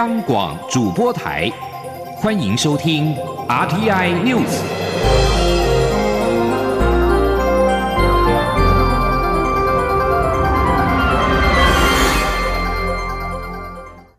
央广主播台，欢迎收听 RTI News。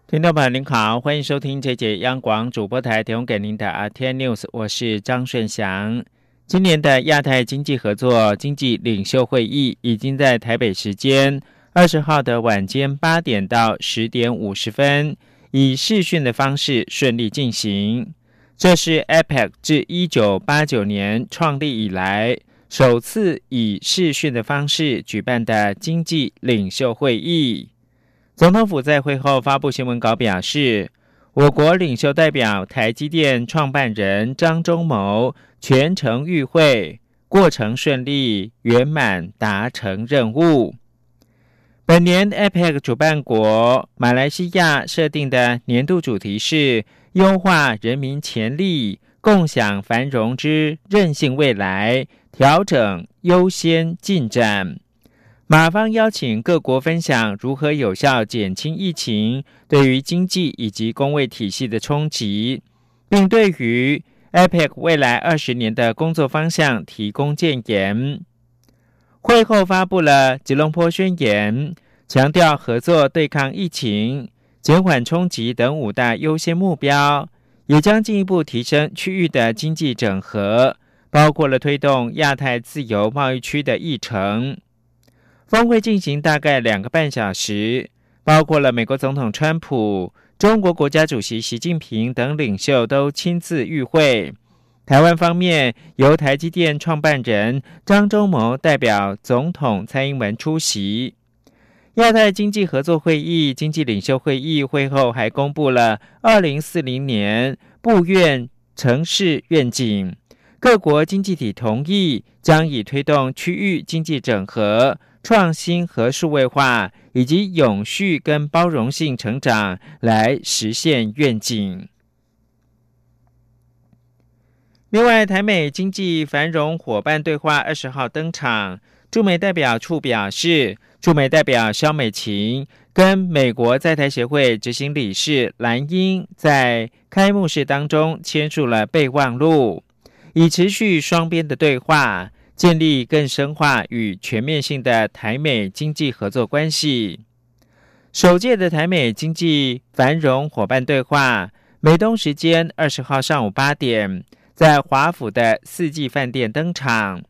听众朋友您好，欢迎收听这节央广主播台提供给您的 RTI News，我是张顺祥。今年的亚太经济合作经济领袖会议已经在台北时间二十号的晚间八点到十点五十分。以视讯的方式顺利进行，这是 APEC 自一九八九年创立以来首次以视讯的方式举办的经济领袖会议。总统府在会后发布新闻稿表示，我国领袖代表台积电创办人张忠谋全程与会，过程顺利圆满，达成任务。本年 APEC 主办国马来西亚设定的年度主题是“优化人民潜力，共享繁荣之韧性未来，调整优先进展”。马方邀请各国分享如何有效减轻疫情对于经济以及工位体系的冲击，并对于 APEC 未来二十年的工作方向提供建言。会后发布了吉隆坡宣言，强调合作对抗疫情、减缓冲击等五大优先目标，也将进一步提升区域的经济整合，包括了推动亚太自由贸易区的议程。峰会进行大概两个半小时，包括了美国总统川普、中国国家主席习近平等领袖都亲自与会。台湾方面由台积电创办人张忠谋代表总统蔡英文出席。亚太经济合作会议经济领袖会议会后还公布了二零四零年部院城市愿景，各国经济体同意将以推动区域经济整合、创新和数位化，以及永续跟包容性成长来实现愿景。另外，台美经济繁荣伙伴对话二十号登场。驻美代表处表示，驻美代表肖美琴跟美国在台协会执行理事蓝英在开幕式当中签署了备忘录，以持续双边的对话，建立更深化与全面性的台美经济合作关系。首届的台美经济繁荣伙伴对话，美东时间二十号上午八点。在华府的四季饭店登场，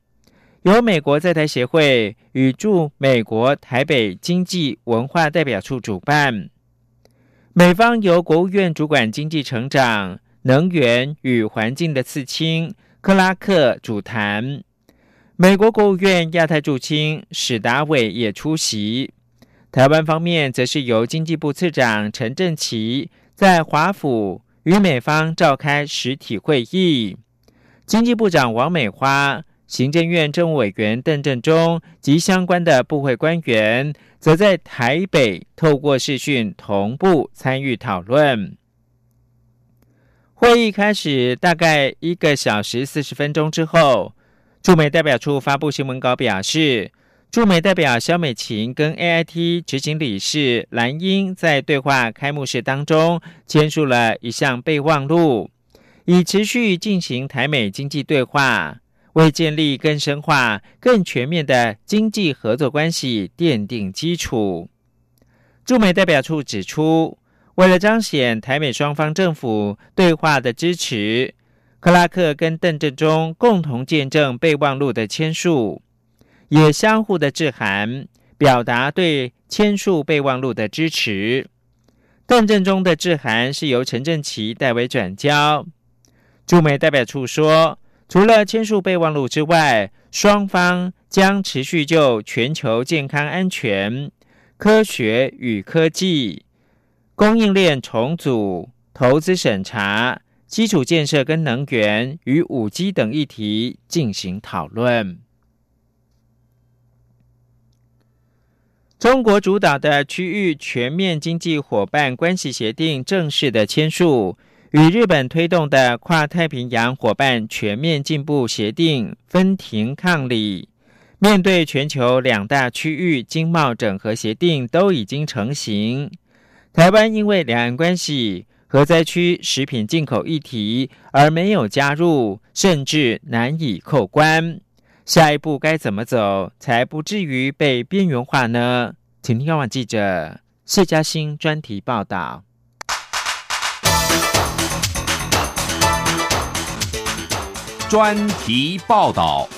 由美国在台协会与驻美国台北经济文化代表处主办。美方由国务院主管经济成长、能源与环境的次卿克拉克主谈，美国国务院亚太驻青史达伟也出席。台湾方面则是由经济部次长陈振奇在华府。与美方召开实体会议，经济部长王美花、行政院政务委员邓正中及相关的部会官员，则在台北透过视讯同步参与讨论。会议开始大概一个小时四十分钟之后，驻美代表处发布新闻稿表示。驻美代表肖美琴跟 AIT 执行理事蓝英在对话开幕式当中签署了一项备忘录，以持续进行台美经济对话，为建立更深化、更全面的经济合作关系奠定基础。驻美代表处指出，为了彰显台美双方政府对话的支持，克拉克跟邓正中共同见证备忘录的签署。也相互的致函，表达对签署备忘录的支持。邓正中的致函是由陈振奇代为转交。驻美代表处说，除了签署备忘录之外，双方将持续就全球健康安全、科学与科技、供应链重组、投资审查、基础建设跟能源与五 G 等议题进行讨论。中国主导的区域全面经济伙伴关系协定正式的签署，与日本推动的跨太平洋伙伴全面进步协定分庭抗礼。面对全球两大区域经贸整合协定都已经成型，台湾因为两岸关系、核灾区食品进口议题而没有加入，甚至难以扣关。下一步该怎么走，才不至于被边缘化呢？请听央广记者谢嘉欣专题报道。专题报道。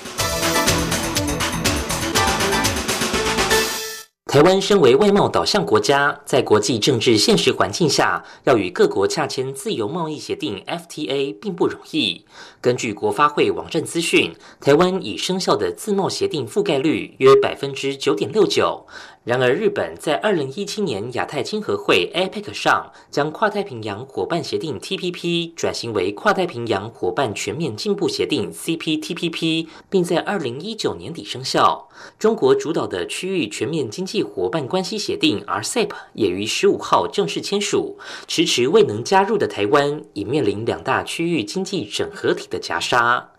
台湾身为外贸导向国家，在国际政治现实环境下，要与各国洽签自由贸易协定 （FTA） 并不容易。根据国发会网站资讯，台湾已生效的自贸协定覆盖率约百分之九点六九。然而，日本在二零一七年亚太经合会 （APEC） 上，将跨太平洋伙伴协定 （TPP） 转型为跨太平洋伙伴全面进步协定 （CPTPP），并在二零一九年底生效。中国主导的区域全面经济伙伴关系协定 （RCEP） 也于十五号正式签署，迟迟未能加入的台湾，已面临两大区域经济整合体的夹杀。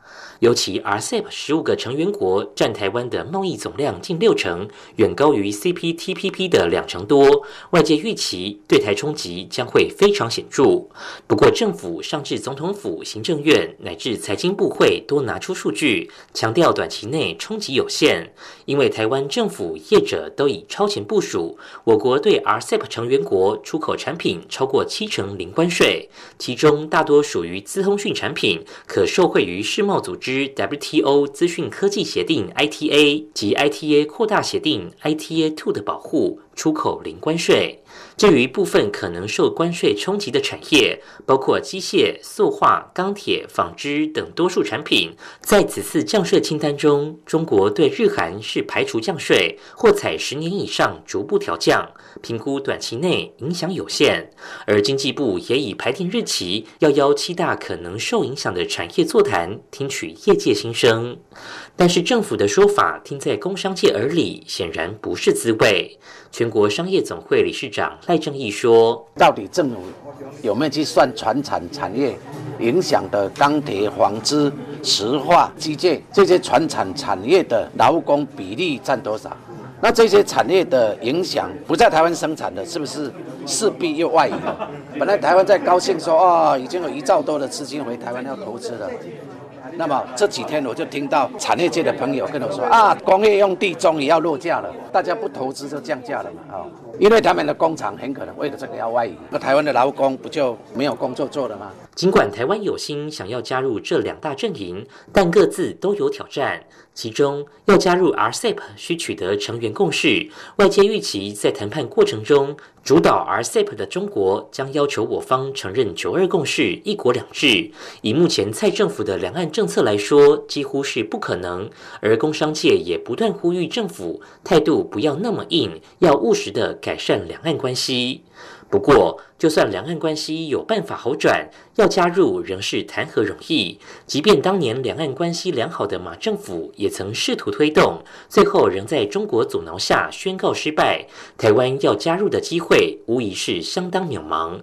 尤其 RCEP 十五个成员国占台湾的贸易总量近六成，远高于 CPTPP 的两成多。外界预期对台冲击将会非常显著。不过，政府上至总统府、行政院乃至财经部会都拿出数据，强调短期内冲击有限，因为台湾政府业者都已超前部署。我国对 RCEP 成员国出口产品超过七成零关税，其中大多属于资通讯产品，可受惠于世贸组织。WTO 资讯科技协定 ITA 及 ITA 扩大协定 ITA Two 的保护，出口零关税。至于部分可能受关税冲击的产业，包括机械、塑化、钢铁、纺织等多数产品，在此次降税清单中，中国对日韩是排除降税，或采十年以上逐步调降，评估短期内影响有限。而经济部也已排定日期，要邀七大可能受影响的产业座谈，听取业界心声。但是政府的说法听在工商界耳里，显然不是滋味。全国商业总会理事长赖正义说：“到底政府有没有去算传产产业影响的钢铁、纺织、石化、机械这些传产产业的劳工比例占多少？那这些产业的影响不在台湾生产的，是不是势必又外移了？本来台湾在高兴说啊，已经有一兆多的资金回台湾要投资了。”那么这几天我就听到产业界的朋友跟我说啊，工业用地终于要落价了，大家不投资就降价了嘛啊，因为他们的工厂很可能为了这个要外移，那台湾的劳工不就没有工作做了吗？尽管台湾有心想要加入这两大阵营，但各自都有挑战。其中，要加入 RCEP 需取得成员共识。外界预期，在谈判过程中，主导 RCEP 的中国将要求我方承认“九二共识”、“一国两制”。以目前蔡政府的两岸政策来说，几乎是不可能。而工商界也不断呼吁政府态度不要那么硬，要务实的改善两岸关系。不过，就算两岸关系有办法好转，要加入仍是谈何容易。即便当年两岸关系良好的马政府也曾试图推动，最后仍在中国阻挠下宣告失败。台湾要加入的机会无疑是相当渺茫。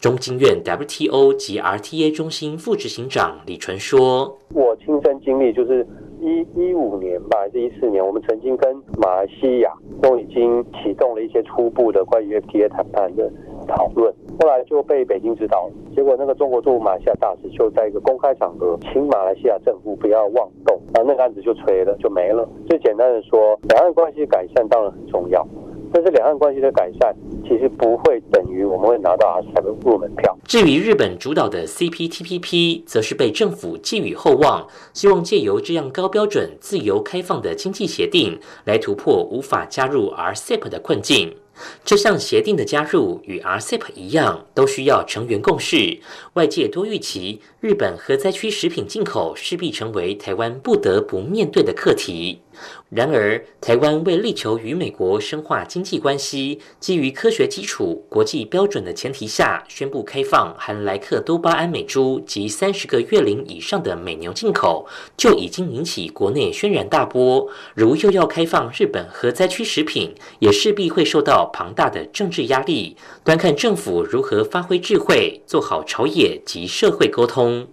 中经院 WTO 及 RTA 中心副执行长李纯说：“我亲身经历就是一一五年吧，还是一四年，我们曾经跟马来西亚都已经启动了一些初步的关于 FTA 谈判的。”讨论，后来就被北京知道了，结果那个中国驻马来西亚大使就在一个公开场合，请马来西亚政府不要妄动，啊那个案子就吹了，就没了。最简单的说，两岸关系改善当然很重要。但是两岸关系的改善，其实不会等于我们会拿到阿塞的入门票。至于日本主导的 CPTPP，则是被政府寄予厚望，希望借由这样高标准、自由开放的经济协定，来突破无法加入 RCEP 的困境。这项协定的加入与 RCEP 一样，都需要成员共识。外界多预期，日本核灾区食品进口势必成为台湾不得不面对的课题。然而，台湾为力求与美国深化经济关系，基于科学基础、国际标准的前提下，宣布开放含莱克多巴胺美猪及三十个月龄以上的美牛进口，就已经引起国内轩然大波。如又要开放日本核灾区食品，也势必会受到庞大的政治压力。端看政府如何发挥智慧，做好朝野及社会沟通。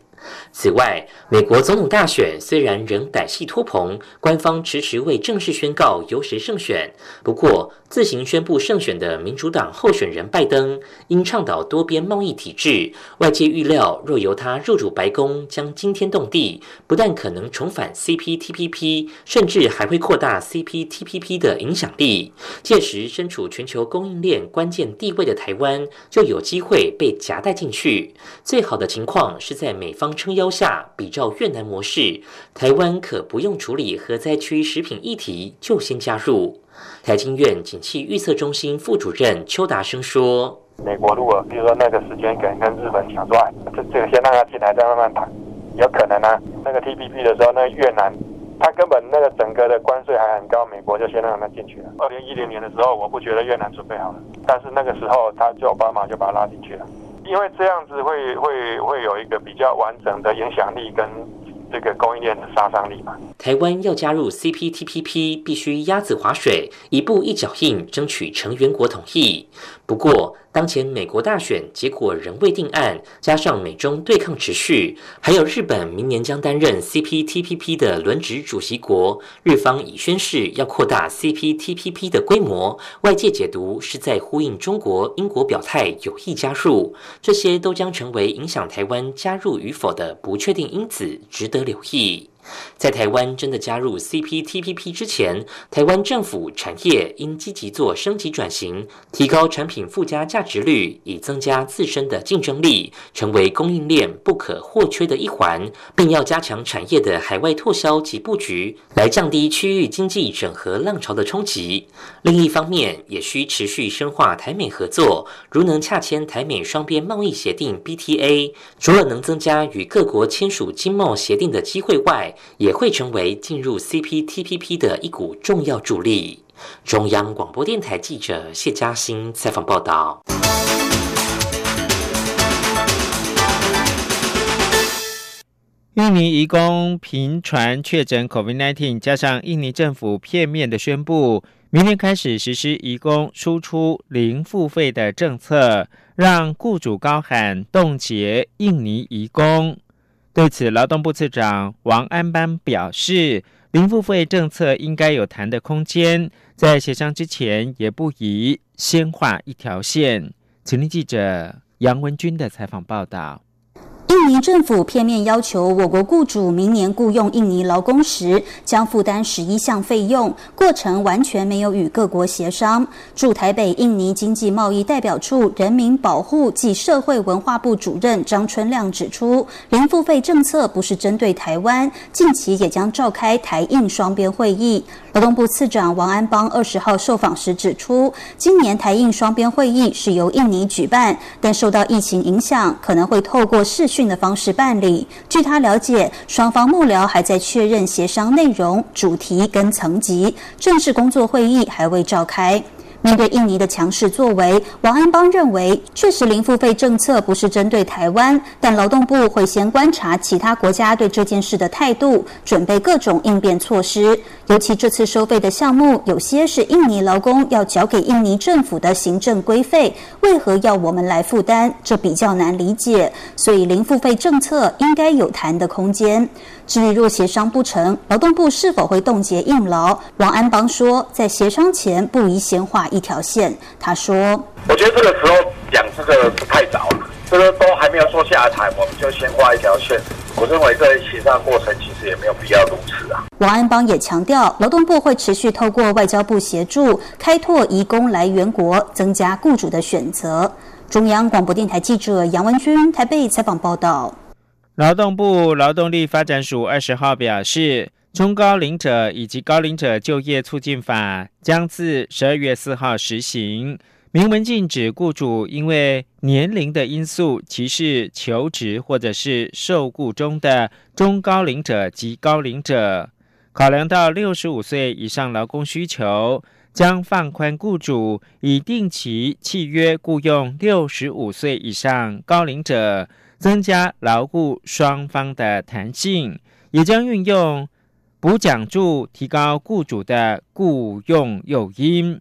此外，美国总统大选虽然仍歹戏拖棚，官方迟迟未正式宣告由谁胜选。不过，自行宣布胜选的民主党候选人拜登，因倡导多边贸易体制，外界预料若由他入主白宫，将惊天动地，不但可能重返 CPTPP，甚至还会扩大 CPTPP 的影响力。届时，身处全球供应链关键地位的台湾，就有机会被夹带进去。最好的情况是在美方撑腰下，比照越南模式，台湾可不用处理核灾区食品议题，就先加入。台经院景气预测中心副主任邱达生说：“美国如果比如说那个时间可能跟日本抢断，这这个先让他进来，再慢慢谈，有可能啊。那个 TPP 的时候，那个越南他根本那个整个的关税还很高，美国就先让他进去了。二零一零年的时候，我不觉得越南准备好了，但是那个时候他就奥巴马就把他拉进去了，因为这样子会会会有一个比较完整的影响力跟。”这个供应链的杀伤力嘛。台湾要加入 CPTPP，必须鸭子划水，一步一脚印，争取成员国同意。不过，当前美国大选结果仍未定案，加上美中对抗持续，还有日本明年将担任 CPTPP 的轮值主席国，日方已宣誓要扩大 CPTPP 的规模，外界解读是在呼应中国、英国表态有意加入，这些都将成为影响台湾加入与否的不确定因子，值得留意。在台湾真的加入 CPTPP 之前，台湾政府产业应积极做升级转型，提高产品附加价值率，以增加自身的竞争力，成为供应链不可或缺的一环，并要加强产业的海外拓销及布局，来降低区域经济整合浪潮的冲击。另一方面，也需持续深化台美合作，如能洽签台美双边贸易协定 BTA，除了能增加与各国签署经贸协定的机会外，也会成为进入 CPTPP 的一股重要助力。中央广播电台记者谢嘉欣采访报道。印尼移工频传确诊 COVID-19，加上印尼政府片面的宣布，明天开始实施移工输出零付费的政策，让雇主高喊冻结印尼移工。对此，劳动部次长王安邦表示，零付费政策应该有谈的空间，在协商之前也不宜先画一条线。请听记者杨文军的采访报道。印尼政府片面要求我国雇主明年雇佣印尼劳工时将负担十一项费用，过程完全没有与各国协商。驻台北印尼经济贸易代表处人民保护及社会文化部主任张春亮指出，零付费政策不是针对台湾，近期也将召开台印双边会议。劳动部次长王安邦二十号受访时指出，今年台印双边会议是由印尼举办，但受到疫情影响，可能会透过视讯的方式办理。据他了解，双方幕僚还在确认协商内容、主题跟层级，正式工作会议还未召开。面对印尼的强势作为，王安邦认为，确实零付费政策不是针对台湾，但劳动部会先观察其他国家对这件事的态度，准备各种应变措施。尤其这次收费的项目，有些是印尼劳工要交给印尼政府的行政规费，为何要我们来负担？这比较难理解。所以零付费政策应该有谈的空间。至于若协商不成，劳动部是否会冻结应劳？王安邦说，在协商前不宜先画一条线。他说：“我觉得这个时候讲这个太早了，这个都还没有说下台，我们就先画一条线。我认为在协商过程其实也没有必要如此啊。”王安邦也强调，劳动部会持续透过外交部协助，开拓移工来源国，增加雇主的选择。中央广播电台记者杨文君台北采访报道。劳动部劳动力发展署二十号表示，中高龄者以及高龄者就业促进法将自十二月四号实行，明文禁止雇主因为年龄的因素歧视求职或者是受雇中的中高龄者及高龄者。考量到六十五岁以上劳工需求，将放宽雇主以定期契约雇佣六十五岁以上高龄者。增加劳雇双方的弹性，也将运用补奖助提高雇主的雇佣诱因。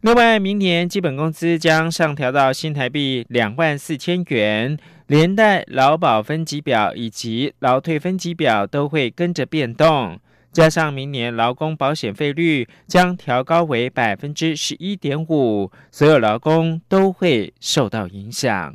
另外，明年基本工资将上调到新台币两万四千元，连带劳保分级表以及劳退分级表都会跟着变动。加上明年劳工保险费率将调高为百分之十一点五，所有劳工都会受到影响。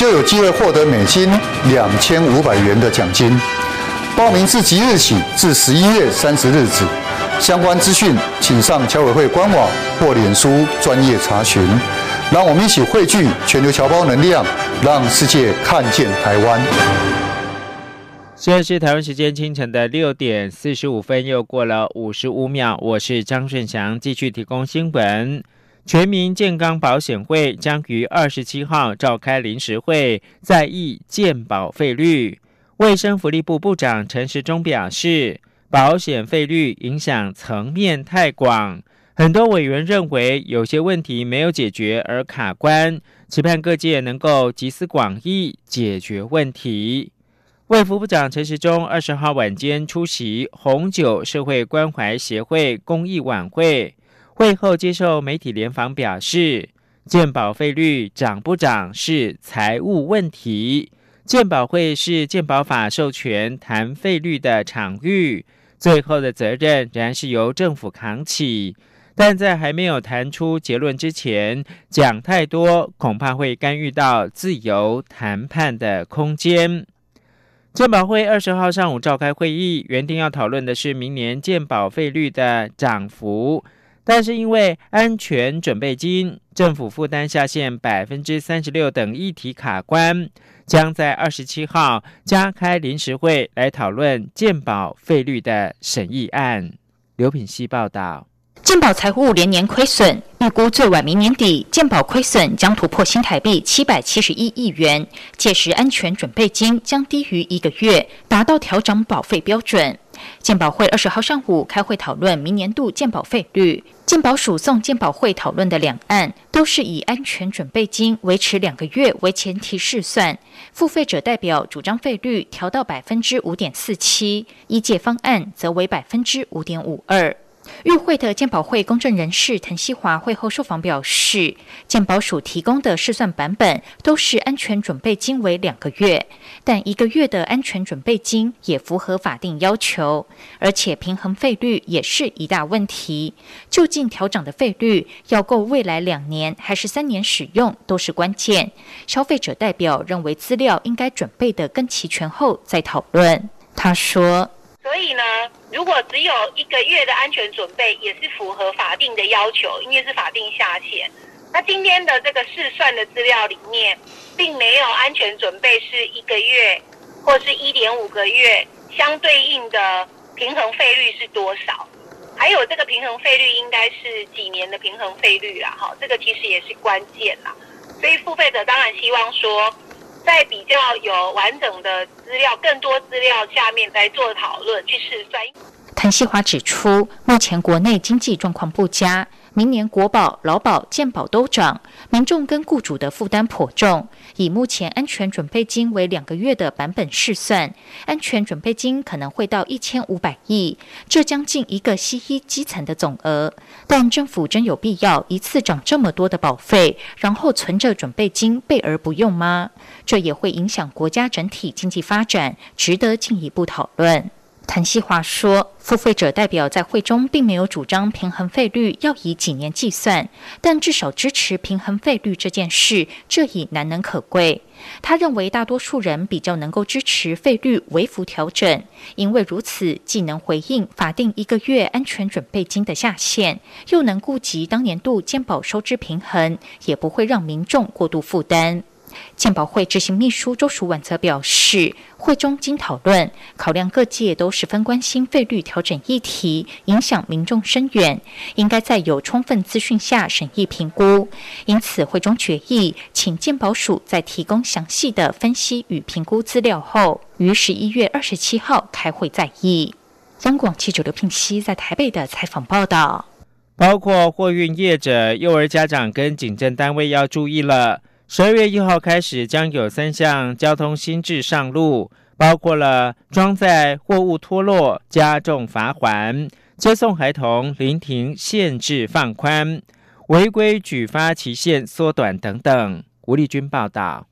就有机会获得美金两千五百元的奖金。报名自即日起至十一月三十日止。相关资讯请上侨委会官网或脸书专业查询。让我们一起汇聚全球侨胞能量，让世界看见台湾。现在是台湾时间清晨的六点四十五分，又过了五十五秒。我是张顺祥，继续提供新闻。全民健康保险会将于二十七号召开临时会，在议健保费率。卫生福利部部长陈时中表示，保险费率影响层面太广，很多委员认为有些问题没有解决而卡关，期盼各界能够集思广益，解决问题。卫福部长陈时中二十号晚间出席红酒社会关怀协会公益晚会，会后接受媒体联访表示，健保费率涨不涨是财务问题，健保会是健保法授权谈费率的场域，最后的责任仍然是由政府扛起，但在还没有谈出结论之前，讲太多恐怕会干预到自由谈判的空间。健保会二十号上午召开会议，原定要讨论的是明年健保费率的涨幅，但是因为安全准备金、政府负担下限百分之三十六等议题卡关，将在二十七号加开临时会来讨论健保费率的审议案。刘品希报道。健保财务连年亏损，预估最晚明年底，健保亏损将突破新台币七百七十一亿元。届时，安全准备金将低于一个月，达到调整保费标准。鉴保会二十号上午开会讨论明年度鉴保费率。鉴保署送鉴保会讨论的两案，都是以安全准备金维持两个月为前提试算。付费者代表主张费率调到百分之五点四七，一届方案则为百分之五点五二。与会的健保会公证人士滕西华会后受访表示，健保署提供的试算版本都是安全准备金为两个月，但一个月的安全准备金也符合法定要求，而且平衡费率也是一大问题。就近调整的费率要够未来两年还是三年使用都是关键。消费者代表认为资料应该准备的更齐全后再讨论。他说。所以呢，如果只有一个月的安全准备，也是符合法定的要求，因为是法定下限。那今天的这个试算的资料里面，并没有安全准备是一个月或是一点五个月，相对应的平衡费率是多少？还有这个平衡费率应该是几年的平衡费率啦？哈，这个其实也是关键啦。所以付费者当然希望说。在比较有完整的资料、更多资料下面来做讨论，去试算。谭西华指出，目前国内经济状况不佳。明年国保、劳保、健保都涨，民众跟雇主的负担颇重。以目前安全准备金为两个月的版本试算，安全准备金可能会到一千五百亿，这将近一个西医基层的总额。但政府真有必要一次涨这么多的保费，然后存着准备金备而不用吗？这也会影响国家整体经济发展，值得进一步讨论。谭西华说，付费者代表在会中并没有主张平衡费率要以几年计算，但至少支持平衡费率这件事，这已难能可贵。他认为大多数人比较能够支持费率微幅调整，因为如此既能回应法定一个月安全准备金的下限，又能顾及当年度健保收支平衡，也不会让民众过度负担。健保会执行秘书周淑婉则表示，会中经讨论，考量各界都十分关心费率调整议题，影响民众深远，应该在有充分资讯下审议评估。因此，会中决议，请健保署在提供详细的分析与评估资料后，于十一月二十七号开会再议。央广记者刘聘熙在台北的采访报道。包括货运业者、幼儿家长跟警政单位要注意了。十二月一号开始，将有三项交通新制上路，包括了装载货物脱落加重罚款、接送孩童临停限制放宽、违规举发期限缩短等等。吴立军报道。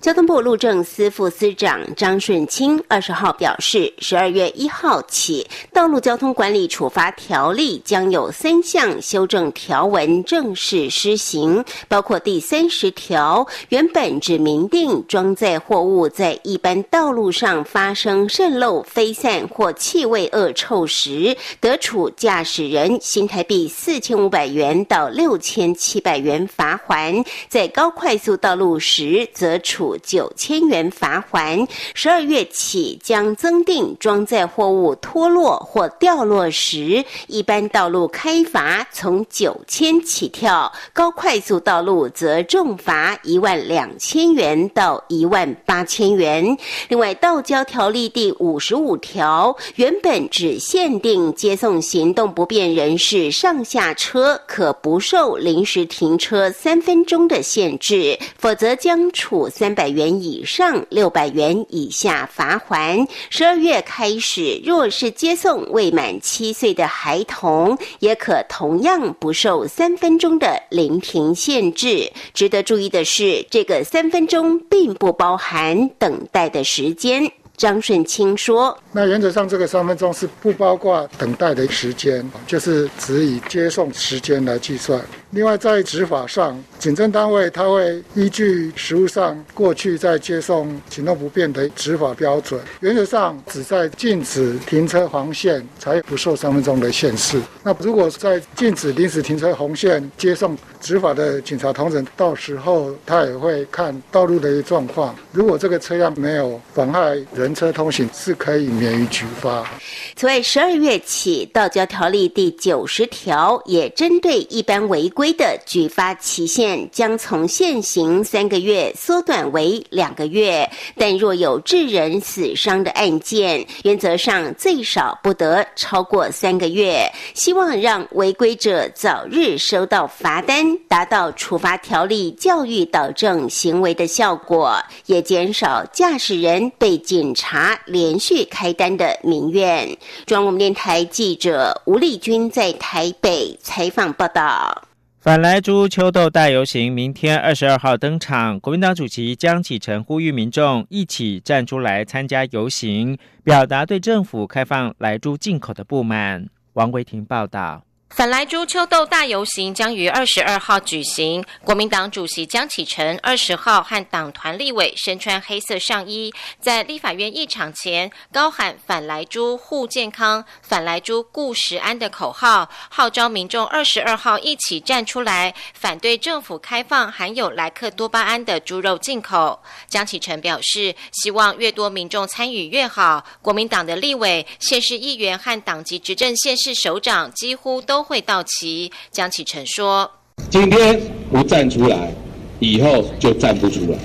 交通部路政司副司长张顺清二十号表示，十二月一号起，《道路交通管理处罚条例》将有三项修正条文正式施行，包括第三十条，原本只明定装载货物在一般道路上发生渗漏、飞散或气味恶臭时，得处驾驶人新台币四千五百元到六千七百元罚还；在高快速道路时，则处九千元罚款。十二月起将增订装载货物脱落或掉落时，一般道路开罚从九千起跳，高快速道路则重罚一万两千元到一万八千元。另外，道交条例第五十五条原本只限定接送行动不便人士上下车可不受临时停车三分钟的限制，否则将处。三百元以上六百元以下罚款。十二月开始，若是接送未满七岁的孩童，也可同样不受三分钟的临停限制。值得注意的是，这个三分钟并不包含等待的时间。张顺清说：“那原则上，这个三分钟是不包括等待的时间，就是只以接送时间来计算。”另外，在执法上，警政单位他会依据实务上过去在接送行动不便的执法标准，原则上只在禁止停车黄线才不受三分钟的限制。那如果在禁止临时停车红线接送执法的警察同仁，到时候他也会看道路的状况。如果这个车辆没有妨碍人车通行，是可以免于举发。此外，十二月起，《道交条例》第九十条也针对一般违规。规的举发期限将从现行三个月缩短为两个月，但若有致人死伤的案件，原则上最少不得超过三个月。希望让违规者早日收到罚单，达到处罚条例教育导正行为的效果，也减少驾驶人对警察连续开单的民怨。中央电台记者吴丽君在台北采访报道。反莱猪秋豆大游行明天二十二号登场，国民党主席江启臣呼吁民众一起站出来参加游行，表达对政府开放莱猪进口的不满。王维婷报道。反来猪秋豆大游行将于二十二号举行。国民党主席江启臣二十号和党团立委身穿黑色上衣，在立法院议场前高喊“反来猪护健康，反来猪顾食安”的口号，号召民众二十二号一起站出来，反对政府开放含有莱克多巴胺的猪肉进口。江启臣表示，希望越多民众参与越好。国民党的立委、县市议员和党籍执政县市首长几乎都。会到齐，江启臣说：“今天不站出来，以后就站不出来。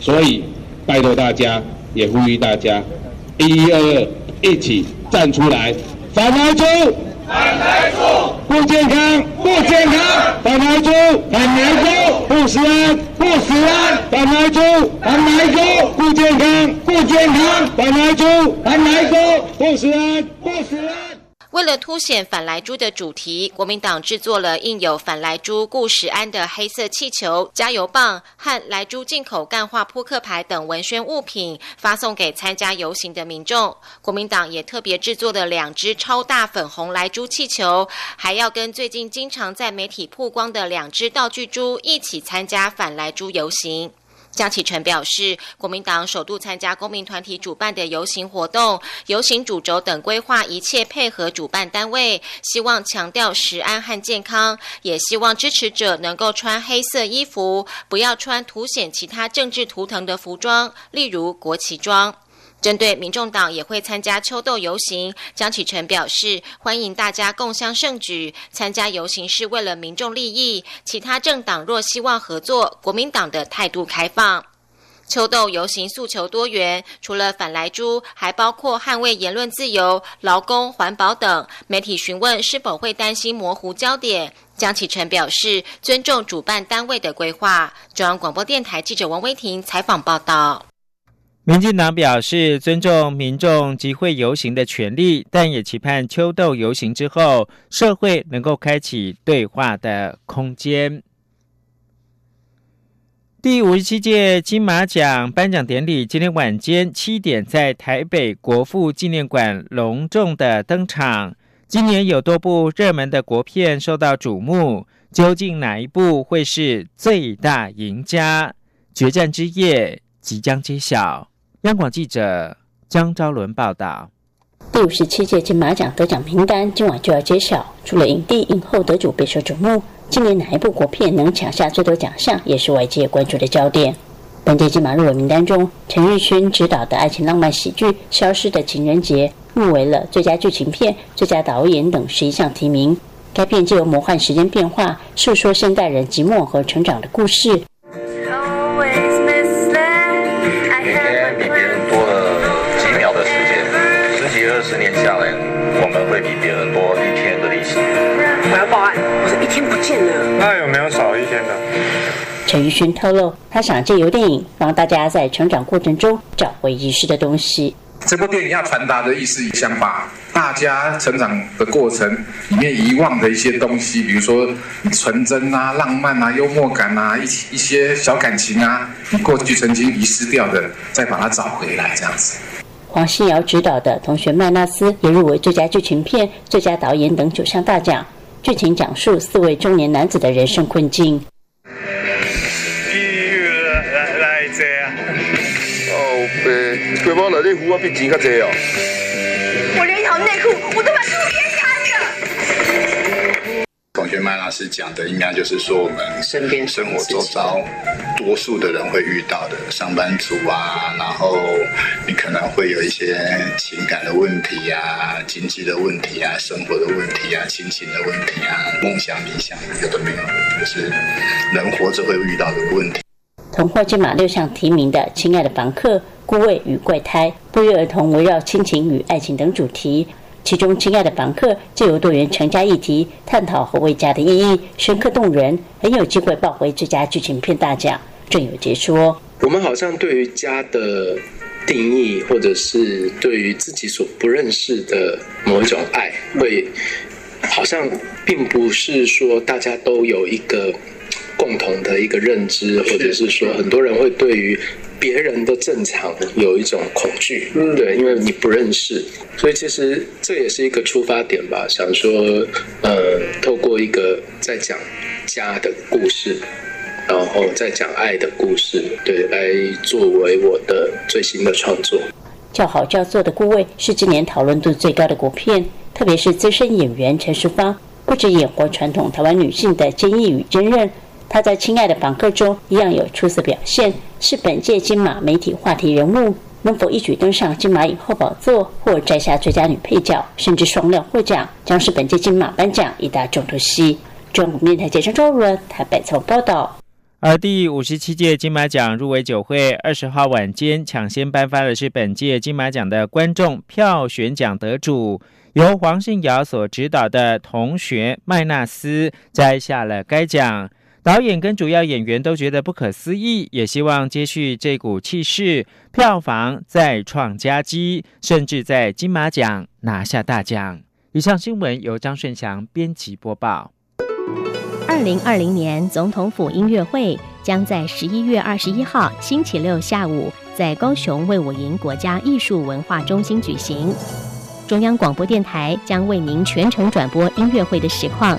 所以拜托大家，也呼吁大家，一一二二一起站出来，反来猪，反来猪，不健康，不健康，反来猪，反来猪，不食安，不食安，反来猪，反来猪，不健康，不健康，反来猪，反来猪，不食安，不食安。”为了凸显反来猪的主题，国民党制作了印有反来猪顾时安的黑色气球、加油棒和来猪进口干化扑克牌等文宣物品，发送给参加游行的民众。国民党也特别制作了两只超大粉红来猪气球，还要跟最近经常在媒体曝光的两只道具猪一起参加反来猪游行。江启臣表示，国民党首度参加公民团体主办的游行活动，游行主轴等规划一切配合主办单位，希望强调食安和健康，也希望支持者能够穿黑色衣服，不要穿凸显其他政治图腾的服装，例如国旗装。针对民众党也会参加秋斗游行，江启臣表示欢迎大家共襄盛举，参加游行是为了民众利益。其他政党若希望合作，国民党的态度开放。秋斗游行诉求多元，除了反莱猪，还包括捍卫言论自由、劳工、环保等。媒体询问是否会担心模糊焦点，江启臣表示尊重主办单位的规划。中央广播电台记者王威婷采访报道。民进党表示尊重民众集会游行的权利，但也期盼秋斗游行之后，社会能够开启对话的空间。第五十七届金马奖颁奖典礼今天晚间七点在台北国父纪念馆隆重的登场。今年有多部热门的国片受到瞩目，究竟哪一部会是最大赢家？决战之夜即将揭晓。央广记者江昭伦报道：第五十七届金马奖得奖名单今晚就要揭晓，除了影帝、影后得主备受瞩目，今年哪一部国片能抢下最多奖项，也是外界关注的焦点。本届金马入围名单中，陈玉勋执导的爱情浪漫喜剧《消失的情人节》入围了最佳剧情片、最佳导演等十一项提名。该片借由魔幻时间变化，诉说现代人寂寞和成长的故事。那有没有少一天的？陈奕迅透露，他想借由电影帮大家在成长过程中找回遗失的东西。这部电影要传达的意思，想把大家成长的过程里面遗忘的一些东西，比如说纯真啊、浪漫啊、幽默感啊、一一些小感情啊，你过去曾经遗失掉的，再把它找回来，这样子。黄信尧执导的《同学麦纳斯》也入围最佳剧情片、最佳导演等九项大奖。剧情讲述四位中年男子的人生困境。来这啊！哦，背背包内底裤啊比钱较济哦。我连一条内裤我都同学麦老师讲的，应该就是说我们身边生活周遭多数的人会遇到的上班族啊，然后你可能会有一些情感的问题啊、经济的问题啊、生活的问题啊、亲情的问题啊、梦想理想有的没有，就是人活着会遇到的问题。同获金马六项提名的《亲爱的房客》《孤味与怪胎》，不约而同围绕亲情与爱情等主题。其中，《亲爱的房客》就由多元成家议题探讨和为家的意义，深刻动人，很有机会抱回最佳剧情片大奖。郑有杰说：“我们好像对于家的定义，或者是对于自己所不认识的某一种爱，会好像并不是说大家都有一个共同的一个认知，或者是说很多人会对于。”别人的正常有一种恐惧，嗯对，因为你不认识，所以其实这也是一个出发点吧。想说，呃，透过一个在讲家的故事，然后再讲爱的故事，对，来作为我的最新的创作。叫好叫座的顾问是今年讨论度最高的国片，特别是资深演员陈淑芳，不止演活传统台湾女性的坚毅与坚韧。她在《亲爱的访客》中一样有出色表现，是本届金马媒体话题人物。能否一举登上金马影后宝座，或摘下最佳女配角，甚至双料获奖，将是本届金马颁奖一大重头戏。中国电台记者周润台北采访报道。而第五十七届金马奖入围酒会二十号晚间抢先颁发的是本届金马奖的观众票选奖得主，由黄信尧所执导的同学麦纳斯摘下了该奖。导演跟主要演员都觉得不可思议，也希望接续这股气势，票房再创佳绩，甚至在金马奖拿下大奖。以上新闻由张顺祥编辑播报。二零二零年总统府音乐会将在十一月二十一号星期六下午在高雄卫武营国家艺术文化中心举行，中央广播电台将为您全程转播音乐会的实况。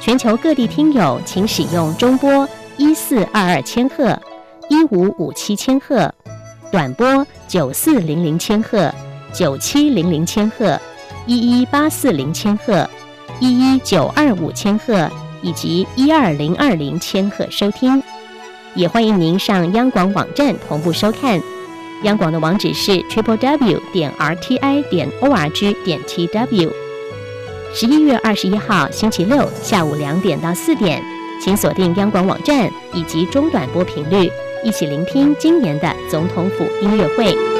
全球各地听友，请使用中波一四二二千赫，一五五七千赫，短波九四零零千赫、九七零零千赫、一一八四零千赫、一一九二五千赫以及一二零二零千赫收听。也欢迎您上央广网站同步收看。央广的网址是 triple w 点 r t i 点 o r g 点 t w。十一月二十一号星期六下午两点到四点，请锁定央广网站以及中短波频率，一起聆听今年的总统府音乐会。